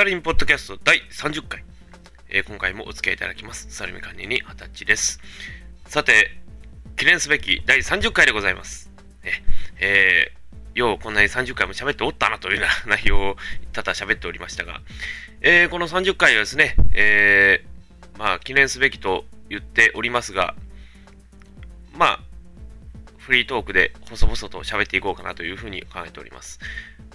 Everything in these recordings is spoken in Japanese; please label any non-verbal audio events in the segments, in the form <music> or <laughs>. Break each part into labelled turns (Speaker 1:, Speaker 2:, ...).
Speaker 1: タリンポッドキャスト第30回。えー今回もお付き合いいただきます。サルミ管理に二十歳です。さて、記念すべき第30回でございます。ねえーようこんなに30回も喋っておったなというような <laughs> 内容を多々喋っておりましたが、えーこの30回はですね、えーまあ記念すべきと言っておりますが、まあ、フリートークで細々と喋っていこうかなというふうに考えております。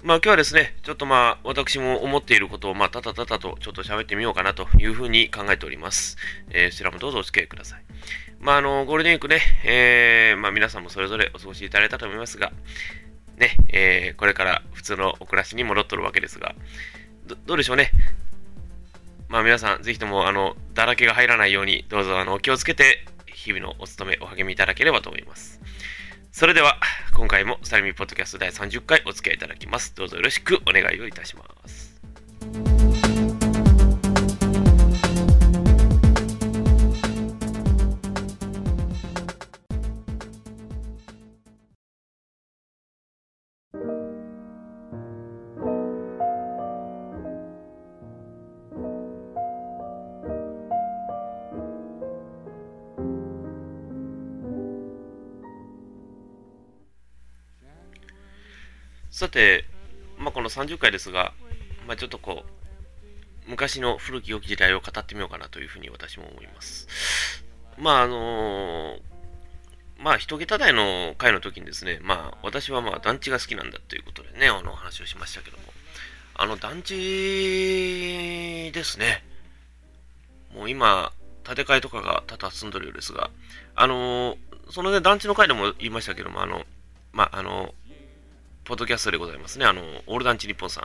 Speaker 1: まあ今日はですね、ちょっとまあ私も思っていることをまあたたたたとちょっと喋ってみようかなというふうに考えております。えー、そちらもどうぞお付き合いください。まああの、ゴールデンウィークね、えー、まあ皆さんもそれぞれお過ごしいただいたと思いますが、ね、えー、これから普通のお暮らしに戻っとるわけですが、どどうでしょうね。まあ皆さん、ぜひともあの、だらけが入らないように、どうぞあの、お気をつけて、日々のお勤め、お励みいただければと思います。それでは、今回もサルミポッドキャスト第30回お付き合いいただきます。どうぞよろしくお願いをいたします。さて、まあ、この30回ですが、まあ、ちょっとこう、昔の古き良き時代を語ってみようかなというふうに私も思います。まあ、あのまあ、一桁台の回の時にですね、まあ、私はまあ、団地が好きなんだということでね、あの話をしましたけども、あの、団地ですね、もう今、建て替えとかが多々進んでるようですが、あのそのね、団地の回でも言いましたけども、あの、まあ、あの、ポッドキャストでございますね。あの、オールダンチ日本さ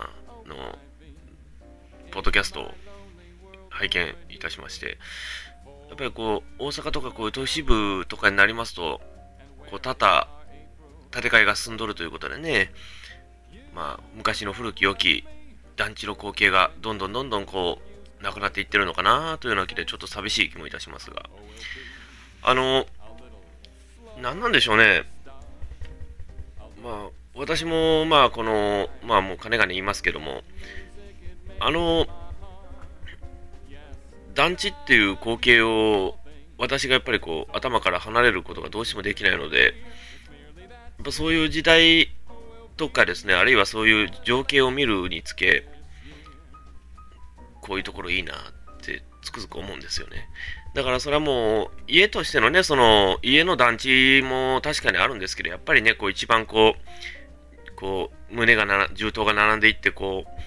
Speaker 1: んの、ポッドキャストを拝見いたしまして、やっぱりこう、大阪とかこういう都市部とかになりますと、こう、多々、建て替えが進んどるということでね、まあ、昔の古き良き団地の光景がどんどんどんどんこう、なくなっていってるのかなというような気で、ちょっと寂しい気もいたしますが、あの、なんなんでしょうね、まあ、私も、まあ、この、まあ、もう、金がね言いますけども、あの、団地っていう光景を、私がやっぱりこう、頭から離れることがどうしてもできないので、やっぱそういう時代とかですね、あるいはそういう情景を見るにつけ、こういうところいいなってつくづく思うんですよね。だからそれはもう、家としてのね、その、家の団地も確かにあるんですけど、やっぱりね、こう一番こう、こう、胸がなら、銃刀が並んでいって、こう、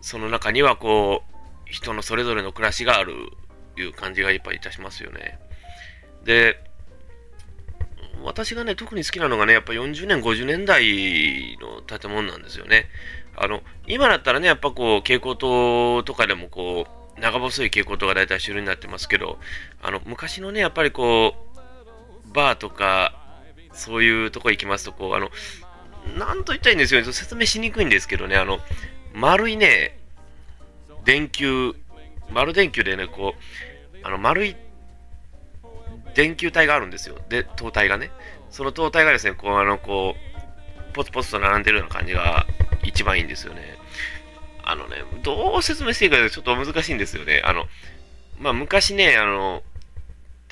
Speaker 1: その中にはこう、人のそれぞれの暮らしがあると、いう感じがやっぱりいたしますよね。で、私がね、特に好きなのがね、やっぱ40年、50年代の建物なんですよね。あの、今だったらね、やっぱこう、蛍光灯とかでもこう、長細い蛍光灯が大体主流になってますけど、あの、昔のね、やっぱりこう、バーとか、そういうとこ行きますと、こう、あの、なんと言ったらいいんですよね、説明しにくいんですけどね、あの、丸いね、電球、丸電球でね、こう、あの、丸い電球体があるんですよ。で、灯体がね。その灯体がですね、こう、あの、こう、ポツポツと並んでるような感じが一番いいんですよね。あのね、どう説明していいかちょっと難しいんですよね。あの、まあ、昔ね、あの、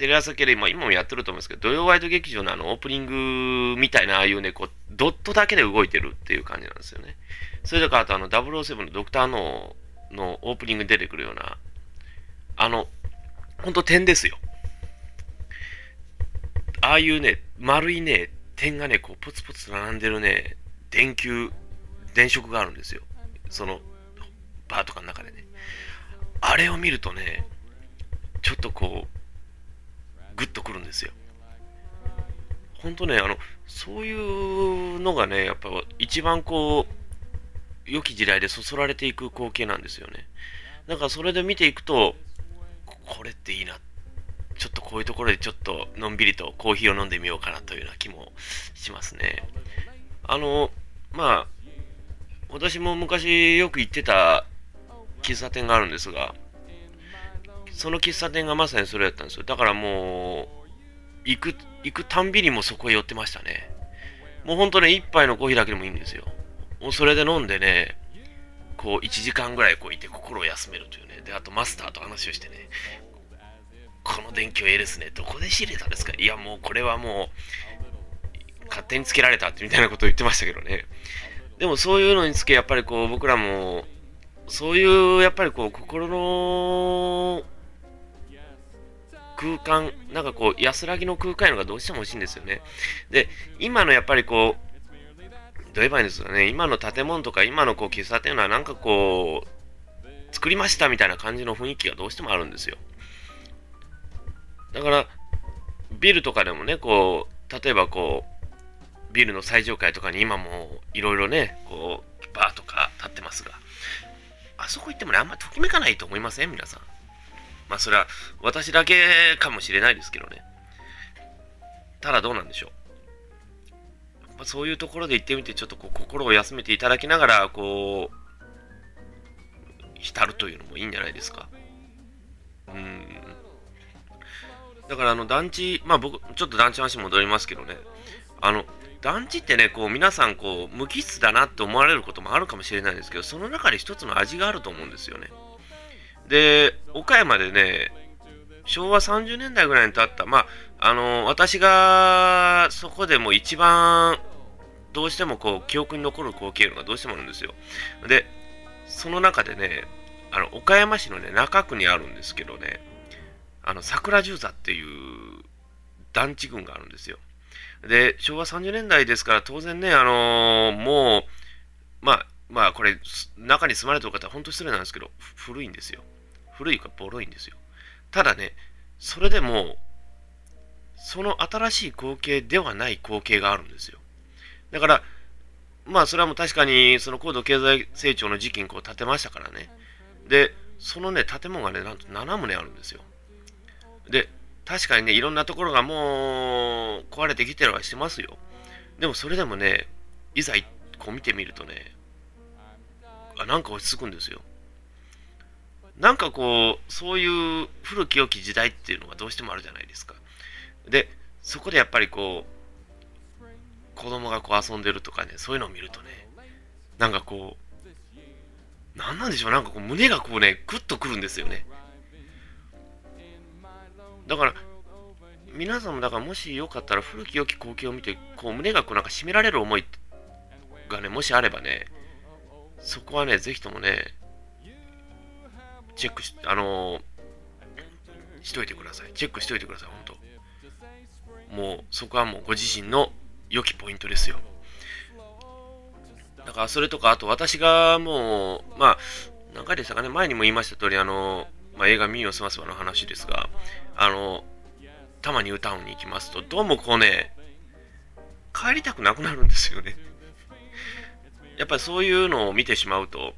Speaker 1: テレ朝系で今今もやってると思うんですけど、土曜ワイド劇場のあのオープニングみたいな、ああいうね、こう、ドットだけで動いてるっていう感じなんですよね。それとから、あとあの、007のドクターノーのオープニングに出てくるような、あの、ほんと点ですよ。ああいうね、丸いね、点がね、こう、ポツポツ並んでるね、電球、電飾があるんですよ。その、バーとかの中でね。あれを見るとね、ちょっとこう、グッとくるんですよ。ほんとね、あの、そういうのがね、やっぱ一番こう、良き時代でそそられていく光景なんですよね。だからそれで見ていくと、これっていいな。ちょっとこういうところでちょっとのんびりとコーヒーを飲んでみようかなというような気もしますね。あの、まあ、私も昔よく行ってた喫茶店があるんですが、その喫茶店がまさにそれだったんですよ。だからもう、行く、行くたんびにもそこへ寄ってましたね。もうほんとね、一杯のコーヒーだけでもいいんですよ。もうそれで飲んでね、こう1時間ぐらいこういて心を休めるというね。で、あとマスターと話をしてね、この電気をええですね、どこで仕入れたんですか？いや、もうこれはもう、勝手につけられたってみたいなことを言ってましたけどね。でもそういうのにつけ、やっぱりこう僕らも、そういうやっぱりこう心の空間、なんかこう安らぎの空間いうのがどうしても欲しいんですよね。で、今のやっぱりこう、どう言えばいいんですかね、今の建物とか今のこう喫茶店はなんかこう、作りましたみたいな感じの雰囲気がどうしてもあるんですよ。だから、ビルとかでもね、こう、例えばこう、ビルの最上階とかに今もいろいろね、こう、バーとか立ってますが、あそこ行ってもね、あんまときめかないと思いません？皆さん。まあ、それは私だけかもしれないですけどね。ただどうなんでしょう。まあ、そういうところで行ってみて、ちょっとこう心を休めていただきながら、こう、浸るというのもいいんじゃないですか。うん。だからあの団地、まあ僕、ちょっと団地の話戻りますけどね、あの、団地ってね、こう皆さんこう無機質だなって思われることもあるかもしれないですけど、その中で一つの味があると思うんですよね。で、岡山でね、昭和30年代ぐらいに建った、まあ、あの、私がそこでも一番どうしてもこう記憶に残る光景がどうしてもあるんですよ。で、その中でね、あの岡山市のね、中区にあるんですけどね、あの桜十座っていう団地群があるんですよ。で、昭和30年代ですから当然ね、あのー、もう、まあ、まあこれ、中に住まれてる方は本当失礼なんですけど、古いんですよ。古いかボロいんですよ。ただね、それでも、その新しい光景ではない光景があるんですよ。だから、まあ、それはもう確かに、その高度経済成長の時期にこう建てましたからね。で、そのね、建物がね、なんと7棟あるんですよ。で、確かにね、いろんなところがもう壊れてきてるはしてますよ。でもそれでもね、いざこう見てみるとね、あ、なんか落ち着くんですよ。なんかこう、そういう古き良き時代っていうのがどうしてもあるじゃないですか。で、そこでやっぱりこう、子供がこう遊んでるとかね、そういうのを見るとね、なんかこう、なんなんでしょう、なんかこう胸がこうね、グッとくるんですよね。だから、皆さんもだからもしよかったら古き良き光景を見て、こう胸がこうなんか締められる思いがね、もしあればね、そこはね、ぜひともね、チェックし、あのー、しといてください。チェックしといてください、本当もう、そこはもうご自身の良きポイントですよ。だからそれとか、あと私がもう、まあ、何回でしたかね、前にも言いました通り、あの、まあ、映画ミーを済ますわの話ですが、あの、たまに歌うに行きますと、どうもこうね、帰りたくなくなるんですよね。やっぱりそういうのを見てしまうと、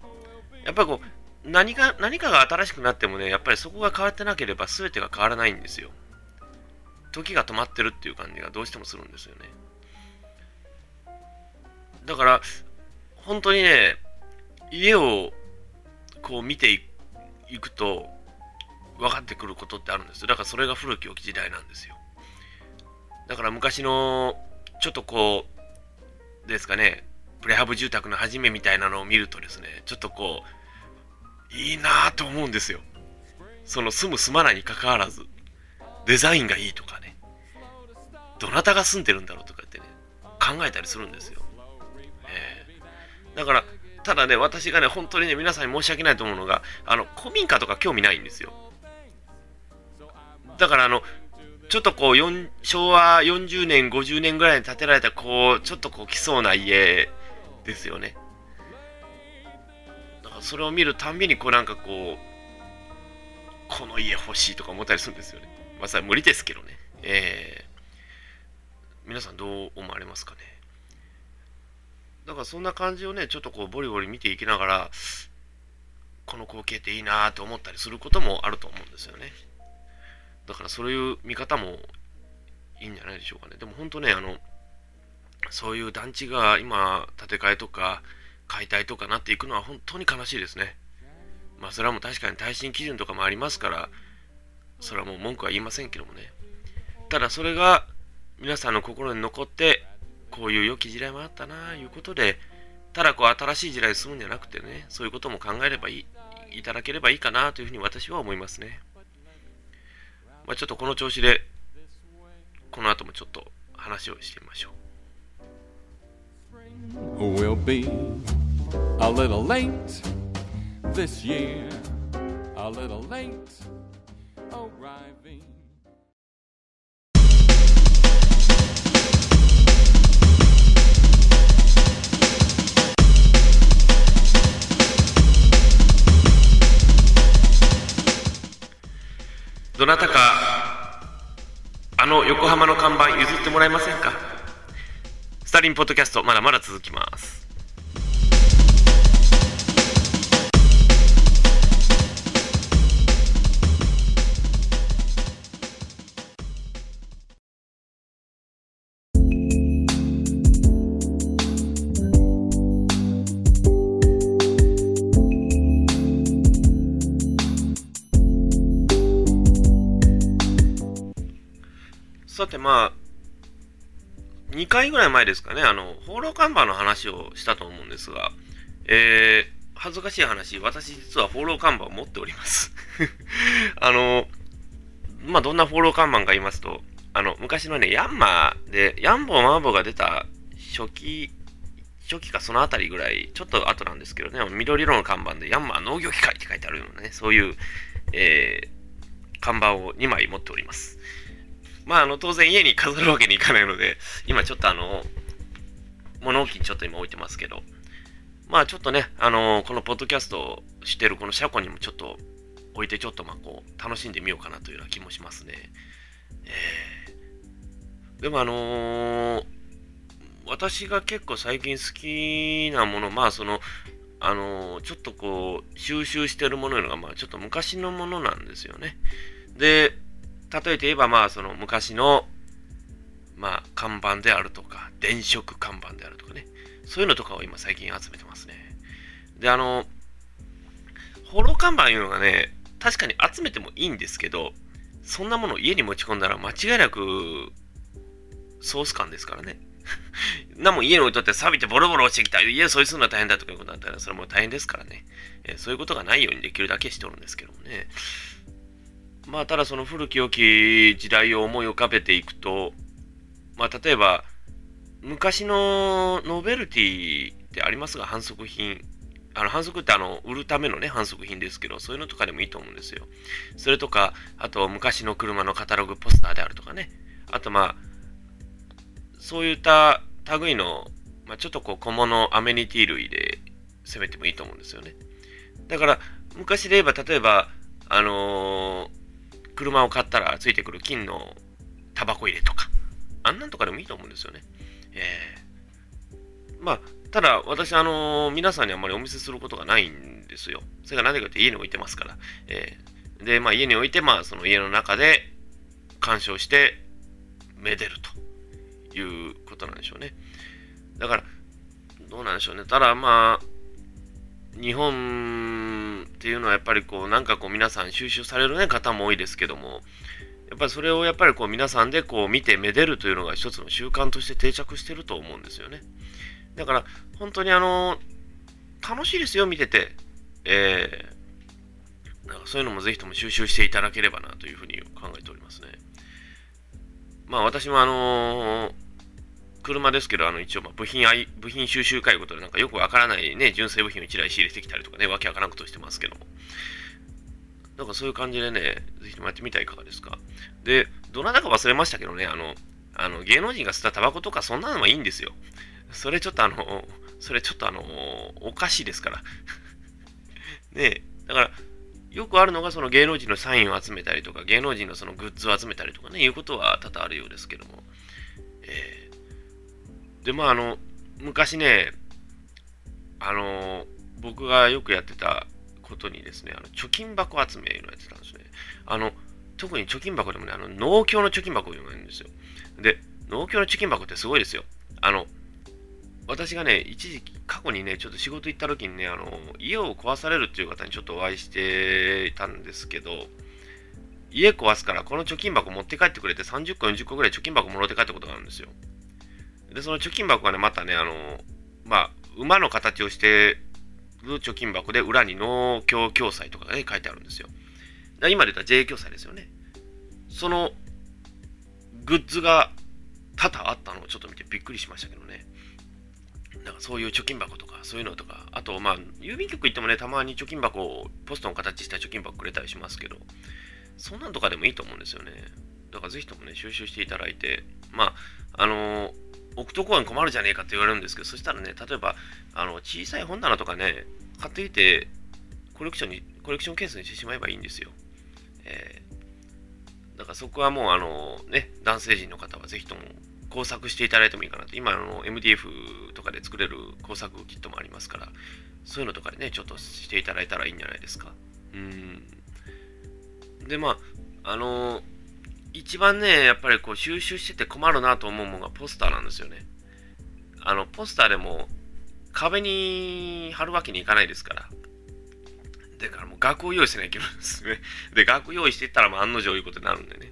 Speaker 1: やっぱりこう、何か、何かが新しくなってもね、やっぱりそこが変わってなければ全てが変わらないんですよ。時が止まってるっていう感じがどうしてもするんですよね。だから、本当にね、家をこう見ていくと分かってくることってあるんですよだからそれが古き良き時代なんですよ。だから昔の、ちょっとこう、ですかね、プレハブ住宅の初めみたいなのを見るとですね、ちょっとこう、いいなぁと思うんですよ。その住む住まないにかかわらず、デザインがいいとかね、どなたが住んでるんだろうとかってね、考えたりするんですよ。だから、ただね、私がね、本当にね、皆さんに申し訳ないと思うのが、あの、古民家とか興味ないんですよ。だから、あの、ちょっとこう、昭和40年、50年ぐらいに建てられた、こう、ちょっとこう、来そうな家ですよね。それを見るたんびに、こう、なんかこう、この家欲しいとか思ったりするんですよね。まあ、それは無理ですけどね。えー、皆さんどう思われますかね。だからそんな感じをね、ちょっとこうボリボリ見ていきながら、この光景っていいなと思ったりすることもあると思うんですよね。だからそういう見方もいいんじゃないでしょうかね。でも本当ね、あの、そういう団地が今、建て替えとか解体とかなっていくのは本当に悲しいですね。まあそれはもう確かに耐震基準とかもありますから、それはもう文句は言いませんけどもね。ただそれが皆さんの心に残ってこういう良き時代もあったないうことでただこう新しい時代に進むんじゃなくてね、そういうことも考えればいい、いただければいいかなというふうに私は思いますね。まあ、ちょっとこの調子で、この後もちょっと話をしてみましょう。A little late this year, a little late arriving. どなたか、あの横浜の看板譲ってもらえませんか？スタリンポッドキャスト、まだまだ続きます。まあ、2回ぐらい前ですかね、あの、放浪看板の話をしたと思うんですが、えー、恥ずかしい話、私実は放浪看板を持っております <laughs> あの、まあ、どんな放浪看板か言いますと、あの、昔のね、ヤンマーで、ヤンボーマーボーが出た初期、初期かそのあたりぐらい、ちょっと後なんですけどね、緑色の看板でヤンマー農業機械って書いてあるようなね、そういう、えー、看板を2枚持っております。まあ、あの、当然家に飾るわけにいかないので、今ちょっとあの、物置にちょっと今置いてますけど、まあちょっとね、あのこのポッドキャストをしてるこの車庫にもちょっと置いてちょっとまあこう、楽しんでみようかなというような気もしますね。えー、でもあのー、私が結構最近好きなもの、まあその、あのー、ちょっとこう、収集してるものいうのが、まあちょっと昔のものなんですよね。で、例えて言えば、まあ、その昔の、まあ、看板であるとか、電飾看板であるとかね、そういうのとかを今最近集めてますね。で、あの、ホロ看板いうのがね、確かに集めてもいいんですけど、そんなものを家に持ち込んだら間違いなくソース感ですからね。<laughs> なも家に置いとって錆びてボロボロ落ちてきた。家掃除するのは大変だとかいうことだったら、それも大変ですからね。えー、そういうことがないようにできるだけしておるんですけどもね。まあ、ただその古き良き時代を思い浮かべていくと、まあ、例えば、昔のノベルティってありますが、反則品。あの反則ってあの売るためのね、反則品ですけど、そういうのとかでもいいと思うんですよ。それとか、あと昔の車のカタログポスターであるとかね。あとまあ、そういった類の、まあ、ちょっとこう小物アメニティ類で攻めてもいいと思うんですよね。だから、昔で言えば、例えば、あのー車を買ったらついてくる金のタバコ入れとか、あんなんとかでもいいと思うんですよね。えー、まあ、ただ、私、あのー、皆さんにあんまりお見せすることがないんですよ。それが何でかって家に置いてますから。えー、で、まあ、家に置いて、まあ、その家の中で鑑賞して、めでるということなんでしょうね。だから、どうなんでしょうね。ただ、まあ、日本っていうのはやっぱりこうなんかこう皆さん収集される、ね、方も多いですけどもやっぱりそれをやっぱりこう皆さんでこう見てめでるというのが一つの習慣として定着してると思うんですよね。だから本当にあの楽しいですよ見てて。えー、なんかそういうのもぜひとも収集していただければなというふうに考えておりますね。まあ私もあのー車ですけど、あの一応、ま部品部品収集会ことで、なんかよくわからないね、純正部品を1台仕入れてきたりとかね、わけわからんことしてますけども。なんかそういう感じでね、ぜひともやってみたらいかがですか。で、どなたか忘れましたけどね、あの、あの芸能人が吸ったタバコとかそんなのはいいんですよ。それちょっとあの、それちょっとあの、おかしいですから。<laughs> ねだから、よくあるのがその芸能人のサインを集めたりとか、芸能人のそのグッズを集めたりとかね、いうことは多々あるようですけども。えーで、まあ、あの、昔ね、あの、僕がよくやってたことにですね、あの貯金箱集めのやってたんですね。あの、特に貯金箱でもね、あの、農協の貯金箱いうのがいるんですよ。で、農協の貯金箱ってすごいですよ。あの、私がね、一時期、過去にね、ちょっと仕事行った時にね、あの、家を壊されるっていう方にちょっとお会いしてたんですけど、家壊すからこの貯金箱持って帰ってくれて30個、40個ぐらい貯金箱もろって帰ったことがあるんですよ。で、その貯金箱がね、またね、あの、まあ、馬の形をしてる貯金箱で裏に農協共済とかがね、書いてあるんですよ。今で言ったら JA 共済ですよね。そのグッズが多々あったのをちょっと見てびっくりしましたけどね。なんかそういう貯金箱とか、そういうのとか、あと、まあ、郵便局行ってもね、たまに貯金箱を、ポストの形した貯金箱くれたりしますけど、そんなんとかでもいいと思うんですよね。だからぜひともね、収集していただいて、まあ、あのー、置くとこは困るじゃねえかって言われるんですけど、そしたらね、例えば、あの、小さい本棚とかね、買っていて、コレクションに、コレクションケースにしてしまえばいいんですよ。えー、だからそこはもう、あの、ね、男性陣の方はぜひとも工作していただいてもいいかなと。今、あの、MDF とかで作れる工作キットもありますから、そういうのとかでね、ちょっとしていただいたらいいんじゃないですか。うん。で、まあ、あのー一番ね、やっぱりこう収集してて困るなと思うものがポスターなんですよね。あの、ポスターでも壁に貼るわけにいかないですから。だからもう額を用意しないといけないんですね。<laughs> で、額用意していったらまあ案の定いうことになるんでね。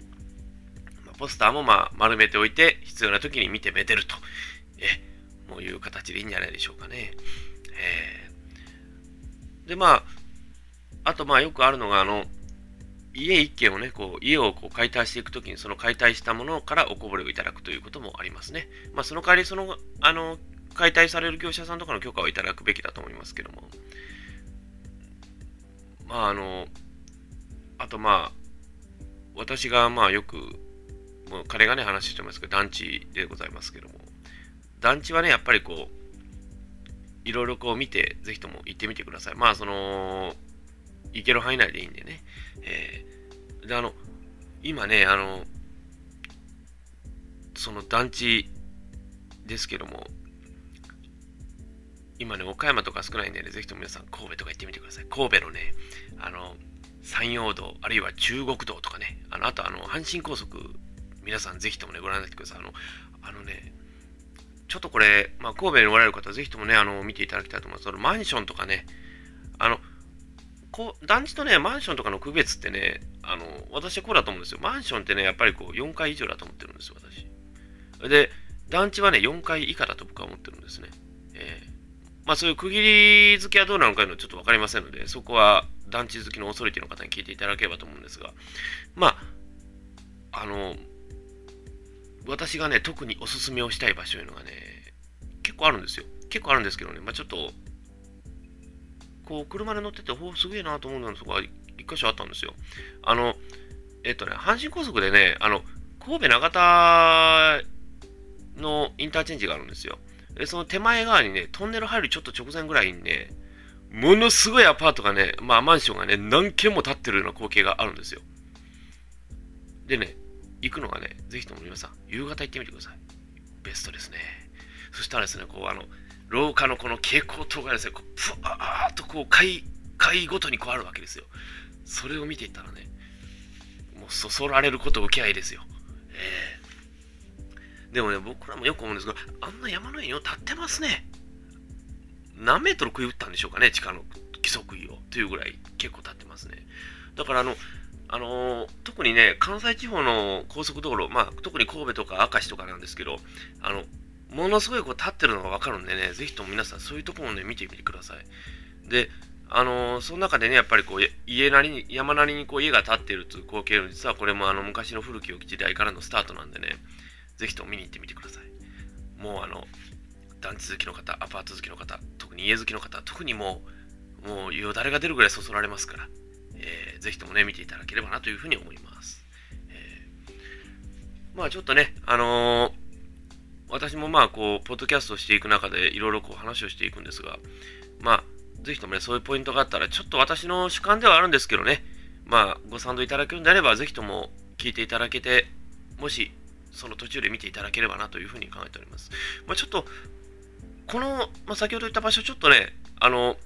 Speaker 1: まあ、ポスターもまあ丸めておいて、必要な時に見てめでると。え、もういう形でいいんじゃないでしょうかね。えー、で、まあ、あとまあよくあるのが、あの、家一軒をね、こう、家をこう解体していくときに、その解体したものからおこぼれをいただくということもありますね。まあ、その代わり、その、あの、解体される業者さんとかの許可をいただくべきだと思いますけども。まあ、あの、あとまあ、私がまあよく、もう彼がね、話してますけど、団地でございますけども、団地はね、やっぱりこう、いろいろこう見て、ぜひとも行ってみてください。まあ、その、行ける範囲内でいいんでね。えー、で、あの、今ね、あの、その団地ですけども、今ね、岡山とか少ないんでね、ぜひとも皆さん、神戸とか行ってみてください。神戸のね、あの、山陽道、あるいは中国道とかね、あの、あとあの、阪神高速、皆さんぜひともね、ご覧になってください。あの、あのね、ちょっとこれ、まあ、神戸におられる方ぜひともね、あの、見ていただきたいと思います。そのマンションとかね、あの、こう団地とね、マンションとかの区別ってね、あの、私はこうだと思うんですよ。マンションってね、やっぱりこう、4階以上だと思ってるんですよ、私。で、団地はね、4階以下だと僕は思ってるんですね。えー、まあそういう区切り付けはどうなのかいうのはちょっとわかりませんので、そこは団地好きのオーソリティの方に聞いていただければと思うんですが、まあ、あの、私がね、特におすすめをしたい場所というのがね、結構あるんですよ。結構あるんですけどね、まあちょっとこう、車で乗ってて、おすげえなと思うのが、一箇所あったんですよ。あの、えっとね、阪神高速でね、あの、神戸長田のインターチェンジがあるんですよ。で、その手前側にね、トンネル入るちょっと直前ぐらいにね、ものすごいアパートがね、まあマンションがね、何軒も建ってるような光景があるんですよ。でね、行くのがね、ぜひとも皆さん、夕方行ってみてください。ベストですね。そしたらですね、こう、あの、廊下のこの蛍光灯がですね、こうぷわーっとこう階、階ごとにこうあるわけですよ。それを見ていったらね、もうそそられること受け合いですよ。えー、でもね、僕らもよく思うんですが、あんな山の上に立ってますね。何メートル食い打ったんでしょうかね、地下の規則位を。というぐらい結構立ってますね。だからあの、あのー、特にね、関西地方の高速道路、まあ、特に神戸とか明石とかなんですけど、あの、ものすごいこう立ってるのがわかるんでね、ぜひとも皆さんそういうところをね、見てみてください。で、あのー、その中でね、やっぱりこう、家なりに、山なりにこう家が建っているという光景の実はこれもあの昔の古き良き時代からのスタートなんでね、ぜひとも見に行ってみてください。もうあの、団地好きの方、アパート好きの方、特に家好きの方、特にもう、もうよだれが出るぐらいそそられますから、えー、ぜひともね、見ていただければなというふうに思います。えー、まあちょっとね、あのー私もまあこう、ポッドキャストをしていく中でいろいろこう話をしていくんですが、まあ、ぜひともね、そういうポイントがあったら、ちょっと私の主観ではあるんですけどね、まあ、ご賛同いただけるんであれば、ぜひとも聞いていただけて、もし、その途中で見ていただければなというふうに考えております。まあ、ちょっと、この、まあ、先ほど言った場所、ちょっとね、あの、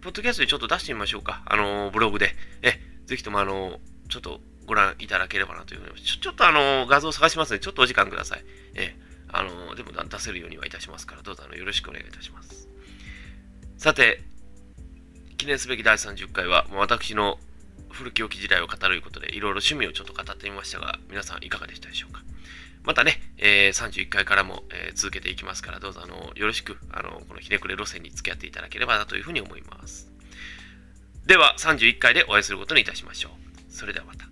Speaker 1: ポッドキャストでちょっと出してみましょうか。あの、ブログで。え、ぜひともあの、ちょっとご覧いただければなというふうにちょ、ちょっとあの、画像を探しますので、ちょっとお時間ください。え、あの、でも出せるようにはいたしますから、どうぞあのよろしくお願いいたします。さて、記念すべき第30回は、もう私の古き良き時代を語るということで、いろいろ趣味をちょっと語ってみましたが、皆さんいかがでしたでしょうか。またね、えー、31回からも、えー、続けていきますから、どうぞあのよろしくあのこのひねくれ路線に付き合っていただければなというふうに思います。では、31回でお会いすることにいたしましょう。それではまた。